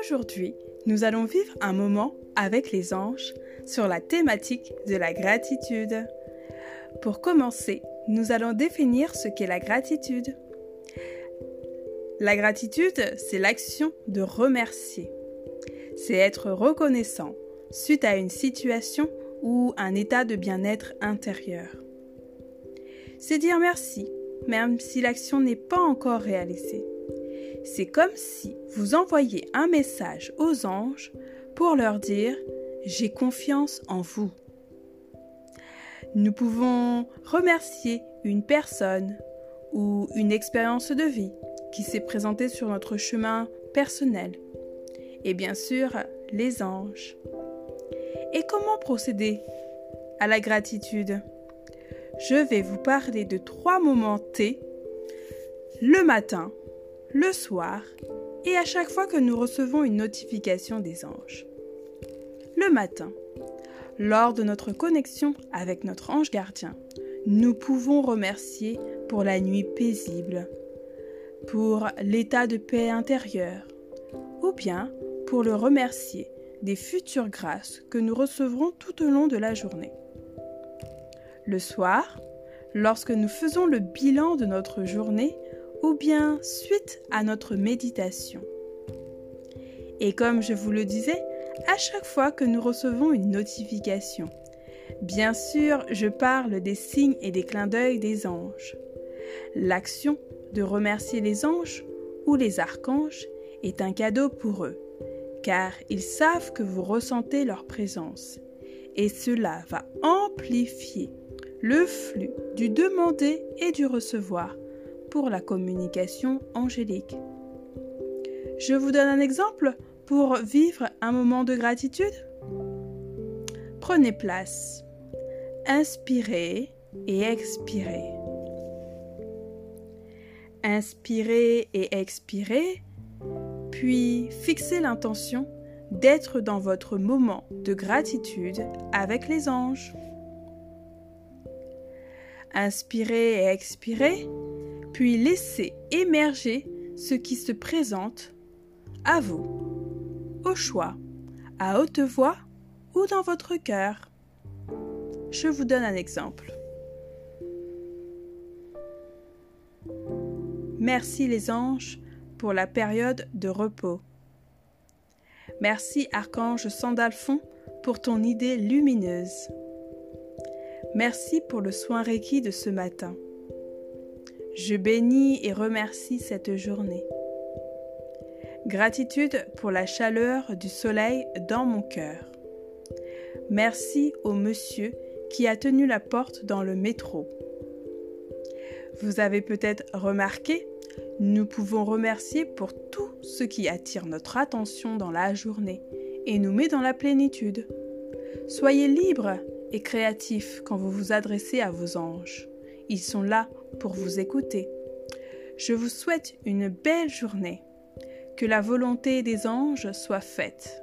Aujourd'hui, nous allons vivre un moment avec les anges sur la thématique de la gratitude. Pour commencer, nous allons définir ce qu'est la gratitude. La gratitude, c'est l'action de remercier. C'est être reconnaissant suite à une situation ou un état de bien-être intérieur. C'est dire merci, même si l'action n'est pas encore réalisée. C'est comme si vous envoyiez un message aux anges pour leur dire ⁇ J'ai confiance en vous ⁇ Nous pouvons remercier une personne ou une expérience de vie qui s'est présentée sur notre chemin personnel. Et bien sûr, les anges. Et comment procéder à la gratitude? Je vais vous parler de trois moments T le matin, le soir et à chaque fois que nous recevons une notification des anges. Le matin, lors de notre connexion avec notre ange gardien, nous pouvons remercier pour la nuit paisible, pour l'état de paix intérieure, ou bien pour le remercier des futures grâces que nous recevrons tout au long de la journée. Le soir, lorsque nous faisons le bilan de notre journée ou bien suite à notre méditation. Et comme je vous le disais, à chaque fois que nous recevons une notification, bien sûr, je parle des signes et des clins d'œil des anges. L'action de remercier les anges ou les archanges est un cadeau pour eux car ils savent que vous ressentez leur présence, et cela va amplifier le flux du demander et du recevoir pour la communication angélique. Je vous donne un exemple pour vivre un moment de gratitude. Prenez place. Inspirez et expirez. Inspirez et expirez puis fixez l'intention d'être dans votre moment de gratitude avec les anges. Inspirez et expirez, puis laissez émerger ce qui se présente à vous, au choix, à haute voix ou dans votre cœur. Je vous donne un exemple. Merci les anges pour la période de repos. Merci Archange Sandalphon pour ton idée lumineuse. Merci pour le soin requis de ce matin. Je bénis et remercie cette journée. Gratitude pour la chaleur du soleil dans mon cœur. Merci au monsieur qui a tenu la porte dans le métro. Vous avez peut-être remarqué nous pouvons remercier pour tout ce qui attire notre attention dans la journée et nous met dans la plénitude. Soyez libres et créatifs quand vous vous adressez à vos anges. Ils sont là pour vous écouter. Je vous souhaite une belle journée. Que la volonté des anges soit faite.